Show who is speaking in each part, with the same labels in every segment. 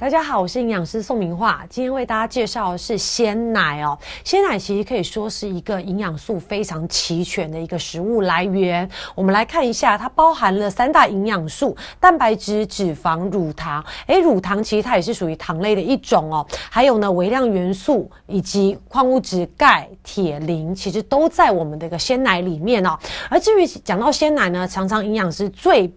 Speaker 1: 大家好，我是营养师宋明化，今天为大家介绍的是鲜奶哦。鲜奶其实可以说是一个营养素非常齐全的一个食物来源。我们来看一下，它包含了三大营养素：蛋白质、脂肪、乳糖。诶，乳糖其实它也是属于糖类的一种哦。还有呢，微量元素以及矿物质钙、铁、磷，其实都在我们的一个鲜奶里面哦。而至于讲到鲜奶呢，常常营养师最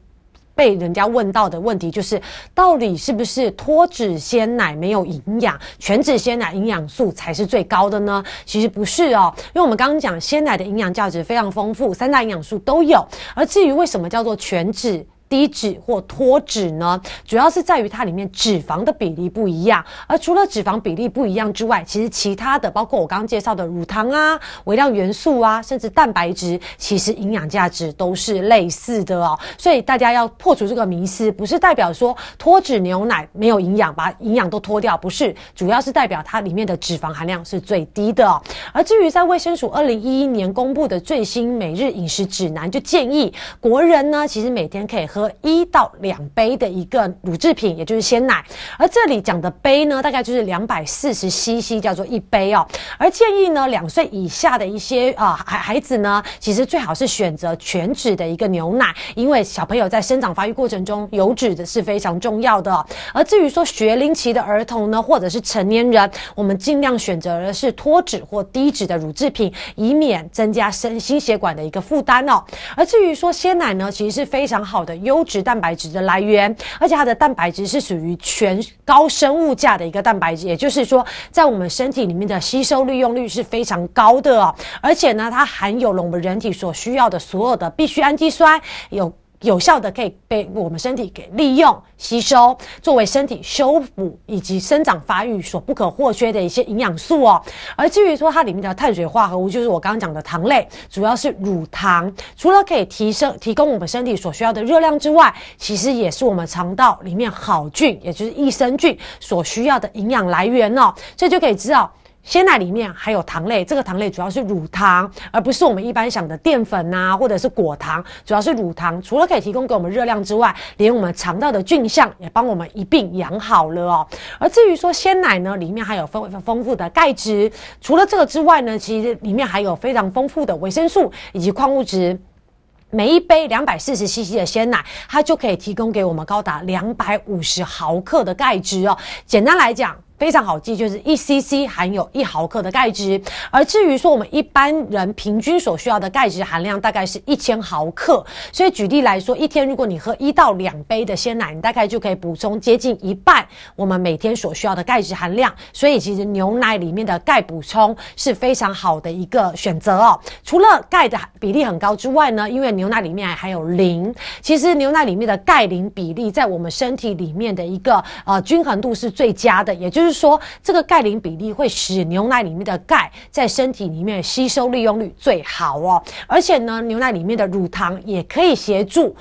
Speaker 1: 被人家问到的问题就是，到底是不是脱脂鲜奶没有营养，全脂鲜奶营养素才是最高的呢？其实不是哦，因为我们刚刚讲鲜奶的营养价值非常丰富，三大营养素都有。而至于为什么叫做全脂？低脂或脱脂呢，主要是在于它里面脂肪的比例不一样。而除了脂肪比例不一样之外，其实其他的，包括我刚刚介绍的乳糖啊、微量元素啊，甚至蛋白质，其实营养价值都是类似的哦。所以大家要破除这个迷思，不是代表说脱脂牛奶没有营养，把营养都脱掉，不是，主要是代表它里面的脂肪含量是最低的。而至于在卫生署二零一一年公布的最新每日饮食指南，就建议国人呢，其实每天可以喝。一到两杯的一个乳制品，也就是鲜奶，而这里讲的杯呢，大概就是两百四十 CC，叫做一杯哦。而建议呢，两岁以下的一些啊孩孩子呢，其实最好是选择全脂的一个牛奶，因为小朋友在生长发育过程中，油脂的是非常重要的。而至于说学龄期的儿童呢，或者是成年人，我们尽量选择的是脱脂或低脂的乳制品，以免增加身心血管的一个负担哦。而至于说鲜奶呢，其实是非常好的优。质蛋白质的来源，而且它的蛋白质是属于全高生物价的一个蛋白质，也就是说，在我们身体里面的吸收利用率是非常高的哦。而且呢，它含有了我们人体所需要的所有的必需氨基酸，有。有效的可以被我们身体给利用吸收，作为身体修复以及生长发育所不可或缺的一些营养素哦。而至于说它里面的碳水化合物，就是我刚刚讲的糖类，主要是乳糖，除了可以提升提供我们身体所需要的热量之外，其实也是我们肠道里面好菌，也就是益生菌所需要的营养来源哦。这就可以知道。鲜奶里面还有糖类，这个糖类主要是乳糖，而不是我们一般想的淀粉呐，或者是果糖，主要是乳糖。除了可以提供给我们热量之外，连我们肠道的菌相也帮我们一并养好了哦。而至于说鲜奶呢，里面还有丰丰富的钙质，除了这个之外呢，其实里面还有非常丰富的维生素以及矿物质。每一杯两百四十 CC 的鲜奶，它就可以提供给我们高达两百五十毫克的钙质哦。简单来讲。非常好记，就是一 CC 含有一毫克的钙质。而至于说我们一般人平均所需要的钙质含量大概是一千毫克。所以举例来说，一天如果你喝一到两杯的鲜奶，你大概就可以补充接近一半我们每天所需要的钙质含量。所以其实牛奶里面的钙补充是非常好的一个选择哦。除了钙的比例很高之外呢，因为牛奶里面还有磷，其实牛奶里面的钙磷比例在我们身体里面的一个呃均衡度是最佳的，也就。就是说这个钙磷比例会使牛奶里面的钙在身体里面吸收利用率最好哦，而且呢，牛奶里面的乳糖也可以协助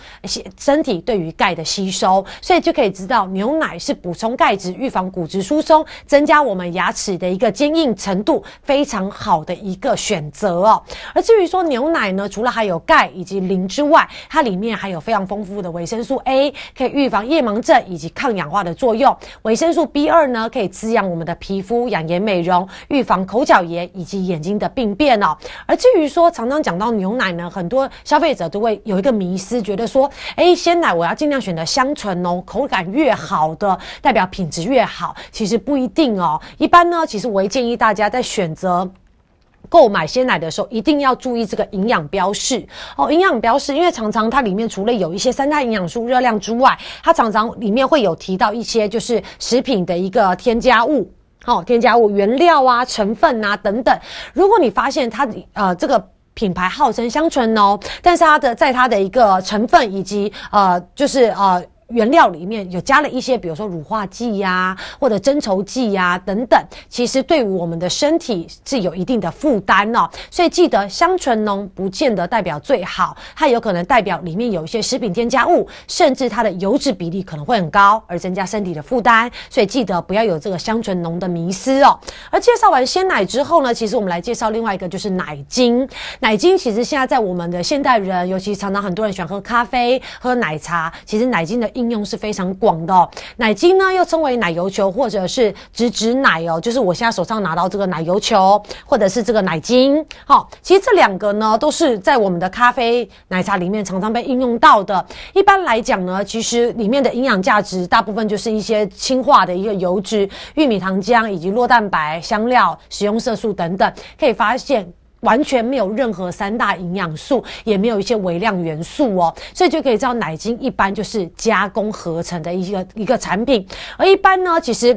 Speaker 1: 身体对于钙的吸收，所以就可以知道牛奶是补充钙质、预防骨质疏松、增加我们牙齿的一个坚硬程度非常好的一个选择哦。而至于说牛奶呢，除了还有钙以及磷之外，它里面还有非常丰富的维生素 A，可以预防夜盲症以及抗氧化的作用。维生素 B 二呢，可以。滋养我们的皮肤，养颜美容，预防口角炎以及眼睛的病变哦。而至于说常常讲到牛奶呢，很多消费者都会有一个迷思，觉得说，哎，鲜奶我要尽量选择香醇哦，口感越好的，代表品质越好。其实不一定哦。一般呢，其实我会建议大家在选择。购买鲜奶的时候，一定要注意这个营养标示哦。营养标示，因为常常它里面除了有一些三大营养素、热量之外，它常常里面会有提到一些就是食品的一个添加物，哦，添加物、原料啊、成分啊等等。如果你发现它呃这个品牌号称香醇哦，但是它的在它的一个成分以及呃就是呃。原料里面有加了一些，比如说乳化剂呀，或者增稠剂呀等等，其实对我们的身体是有一定的负担哦。所以记得香醇浓不见得代表最好，它有可能代表里面有一些食品添加物，甚至它的油脂比例可能会很高，而增加身体的负担。所以记得不要有这个香醇浓的迷思哦。而介绍完鲜奶之后呢，其实我们来介绍另外一个就是奶精。奶精其实现在在我们的现代人，尤其常常很多人喜欢喝咖啡、喝奶茶，其实奶精的应用是非常广的。奶精呢，又称为奶油球或者是植脂奶哦，就是我现在手上拿到这个奶油球或者是这个奶精。好，其实这两个呢，都是在我们的咖啡、奶茶里面常常被应用到的。一般来讲呢，其实里面的营养价值大部分就是一些氢化的一个油脂、玉米糖浆以及酪蛋白、香料、食用色素等等，可以发现。完全没有任何三大营养素，也没有一些微量元素哦，所以就可以知道奶精一般就是加工合成的一个一个产品，而一般呢，其实。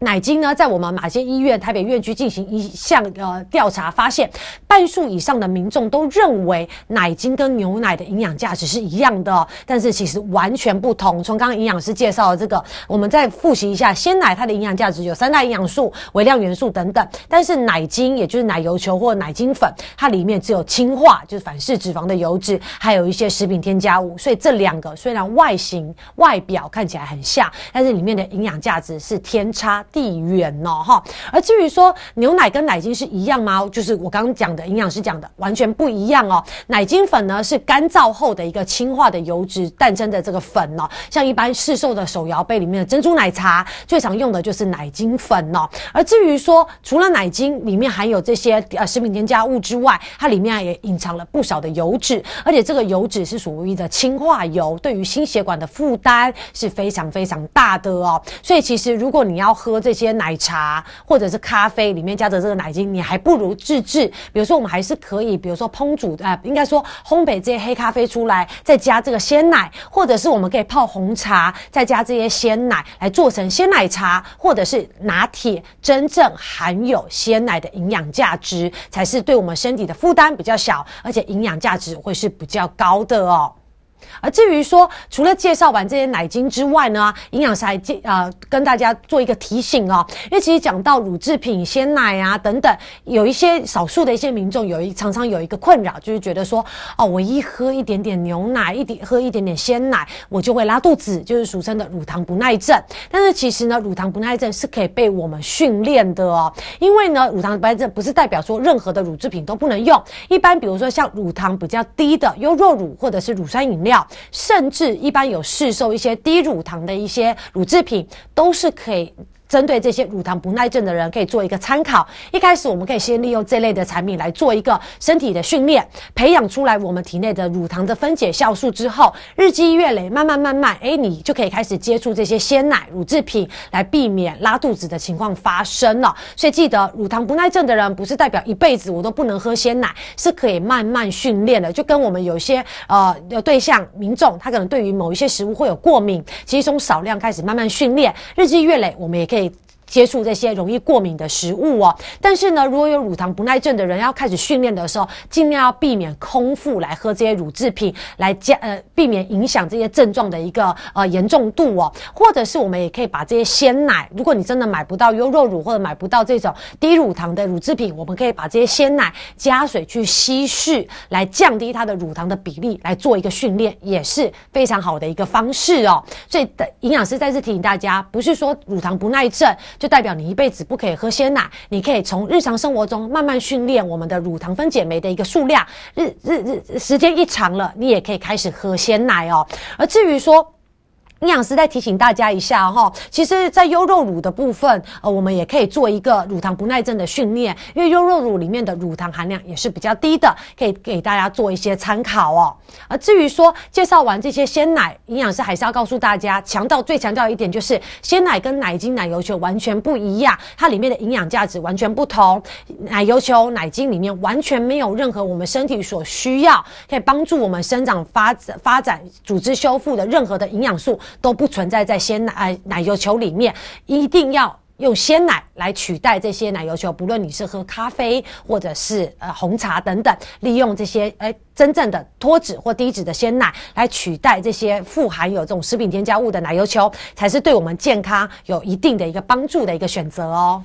Speaker 1: 奶精呢，在我们马街医院台北院区进行一项呃调查，发现半数以上的民众都认为奶精跟牛奶的营养价值是一样的，但是其实完全不同。从刚刚营养师介绍的这个，我们再复习一下，鲜奶它的营养价值有三大营养素、微量元素等等，但是奶精也就是奶油球或奶精粉，它里面只有氢化，就是反式脂肪的油脂，还有一些食品添加物。所以这两个虽然外形外表看起来很像，但是里面的营养价值是天差。地远哦，哈。而至于说牛奶跟奶精是一样吗？就是我刚刚讲的营养师讲的，完全不一样哦。奶精粉呢是干燥后的一个氢化的油脂诞生的这个粉哦，像一般市售的手摇杯里面的珍珠奶茶，最常用的就是奶精粉哦。而至于说除了奶精里面含有这些呃食品添加物之外，它里面也隐藏了不少的油脂，而且这个油脂是属于的氢化油，对于心血管的负担是非常非常大的哦。所以其实如果你要喝这些奶茶或者是咖啡里面加着这个奶精，你还不如自制。比如说，我们还是可以，比如说烹煮啊，应该说烘焙这些黑咖啡出来，再加这个鲜奶，或者是我们可以泡红茶，再加这些鲜奶来做成鲜奶茶，或者是拿铁。真正含有鲜奶的营养价值，才是对我们身体的负担比较小，而且营养价值会是比较高的哦。而至于说，除了介绍完这些奶精之外呢，营养师还介呃跟大家做一个提醒哦，因为其实讲到乳制品、鲜奶啊等等，有一些少数的一些民众有一常常有一个困扰，就是觉得说，哦，我一喝一点点牛奶，一点喝一点点鲜奶，我就会拉肚子，就是俗称的乳糖不耐症。但是其实呢，乳糖不耐症是可以被我们训练的哦，因为呢，乳糖不耐症不是代表说任何的乳制品都不能用，一般比如说像乳糖比较低的优酪乳或者是乳酸饮料。料甚至一般有市售一些低乳糖的一些乳制品，都是可以。针对这些乳糖不耐症的人，可以做一个参考。一开始，我们可以先利用这类的产品来做一个身体的训练，培养出来我们体内的乳糖的分解酵素之后，日积月累，慢慢慢慢，哎，你就可以开始接触这些鲜奶乳制品，来避免拉肚子的情况发生了。所以记得，乳糖不耐症的人不是代表一辈子我都不能喝鲜奶，是可以慢慢训练的。就跟我们有些呃对象民众，他可能对于某一些食物会有过敏，其实从少量开始慢慢训练，日积月累，我们也可以。接触这些容易过敏的食物哦，但是呢，如果有乳糖不耐症的人要开始训练的时候，尽量要避免空腹来喝这些乳制品，来加呃避免影响这些症状的一个呃严重度哦。或者是我们也可以把这些鲜奶，如果你真的买不到优酪乳或者买不到这种低乳糖的乳制品，我们可以把这些鲜奶加水去稀释，来降低它的乳糖的比例，来做一个训练，也是非常好的一个方式哦。所以的营养师再次提醒大家，不是说乳糖不耐症。就代表你一辈子不可以喝鲜奶，你可以从日常生活中慢慢训练我们的乳糖分解酶的一个数量，日日日时间一长了，你也可以开始喝鲜奶哦。而至于说，营养师再提醒大家一下哈，其实，在优酪乳的部分，呃，我们也可以做一个乳糖不耐症的训练，因为优酪乳里面的乳糖含量也是比较低的，可以给大家做一些参考哦。而至于说介绍完这些鲜奶，营养师还是要告诉大家，强调最强调一点就是，鲜奶跟奶精、奶油球完全不一样，它里面的营养价值完全不同。奶油球、奶精里面完全没有任何我们身体所需要，可以帮助我们生长、发展发展、组织修复的任何的营养素。都不存在在鲜奶奶油球里面，一定要用鲜奶来取代这些奶油球。不论你是喝咖啡或者是呃红茶等等，利用这些哎真正的脱脂或低脂的鲜奶来取代这些富含有这种食品添加物的奶油球，才是对我们健康有一定的一个帮助的一个选择哦。